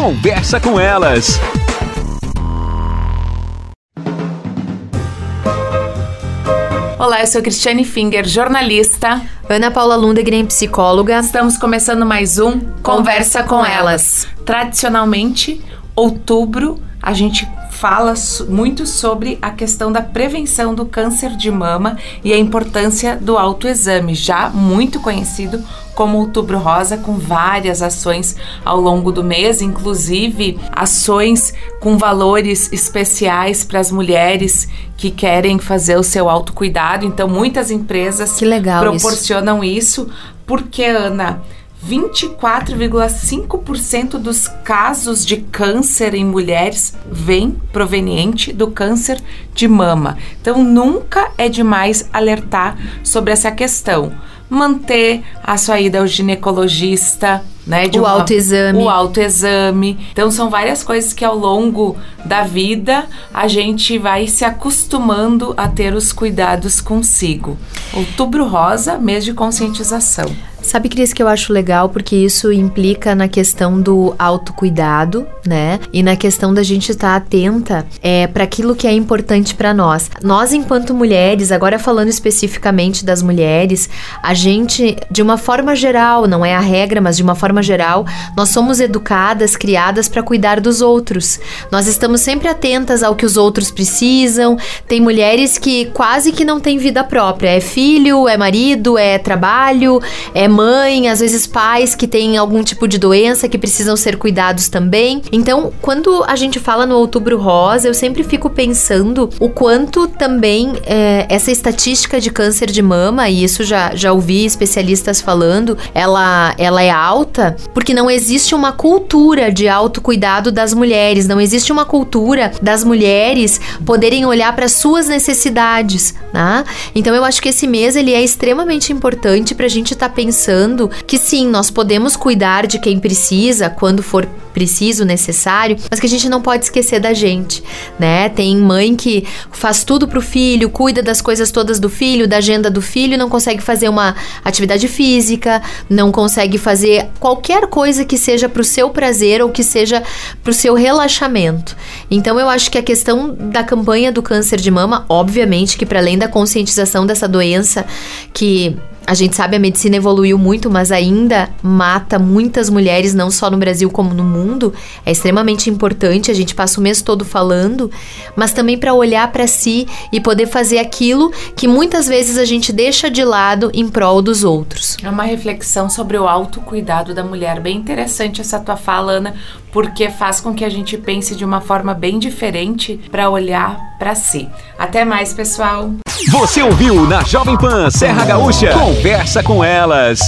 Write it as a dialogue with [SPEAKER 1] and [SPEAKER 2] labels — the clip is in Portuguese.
[SPEAKER 1] Conversa com elas.
[SPEAKER 2] Olá, eu sou Cristiane Finger, jornalista.
[SPEAKER 3] Ana Paula Lundegren, psicóloga.
[SPEAKER 2] Estamos começando mais um
[SPEAKER 3] Conversa com Elas.
[SPEAKER 2] Tradicionalmente, outubro, a gente fala muito sobre a questão da prevenção do câncer de mama e a importância do autoexame, já muito conhecido como Outubro Rosa, com várias ações ao longo do mês, inclusive ações com valores especiais para as mulheres que querem fazer o seu autocuidado. Então, muitas empresas proporcionam isso. isso porque, Ana, 24,5% dos casos de câncer em mulheres vem proveniente do câncer de mama. Então nunca é demais alertar sobre essa questão. Manter a sua ida ao ginecologista, né?
[SPEAKER 3] O uma, autoexame.
[SPEAKER 2] O autoexame. Então são várias coisas que ao longo da vida a gente vai se acostumando a ter os cuidados consigo. Outubro Rosa, mês de conscientização.
[SPEAKER 3] Sabe, Cris, que eu acho legal porque isso implica na questão do autocuidado, né? E na questão da gente estar tá atenta é, para aquilo que é importante para nós. Nós, enquanto mulheres, agora falando especificamente das mulheres, a gente, de uma forma geral, não é a regra, mas de uma forma geral, nós somos educadas, criadas para cuidar dos outros. Nós estamos sempre atentas ao que os outros precisam. Tem mulheres que quase que não têm vida própria. É filho, é marido, é trabalho, é mãe, às vezes pais que têm algum tipo de doença que precisam ser cuidados também. Então, quando a gente fala no Outubro Rosa, eu sempre fico pensando o quanto também é, essa estatística de câncer de mama, e isso já, já ouvi especialistas falando, ela, ela é alta porque não existe uma cultura de autocuidado das mulheres, não existe uma cultura das mulheres poderem olhar para suas necessidades, né? Então eu acho que esse mês ele é extremamente importante para a gente estar tá pensando pensando que sim, nós podemos cuidar de quem precisa quando for preciso, necessário, mas que a gente não pode esquecer da gente, né? Tem mãe que faz tudo pro filho, cuida das coisas todas do filho, da agenda do filho, não consegue fazer uma atividade física, não consegue fazer qualquer coisa que seja pro seu prazer ou que seja pro seu relaxamento. Então eu acho que a questão da campanha do câncer de mama, obviamente que para além da conscientização dessa doença que a gente sabe a medicina evoluiu muito, mas ainda mata muitas mulheres, não só no Brasil como no mundo. É extremamente importante, a gente passa o mês todo falando, mas também para olhar para si e poder fazer aquilo que muitas vezes a gente deixa de lado em prol dos outros.
[SPEAKER 2] É uma reflexão sobre o autocuidado da mulher. Bem interessante essa tua fala, Ana, porque faz com que a gente pense de uma forma bem diferente para olhar para si. Até mais, pessoal.
[SPEAKER 1] Você ouviu na Jovem Pan Serra Gaúcha? Conversa com elas.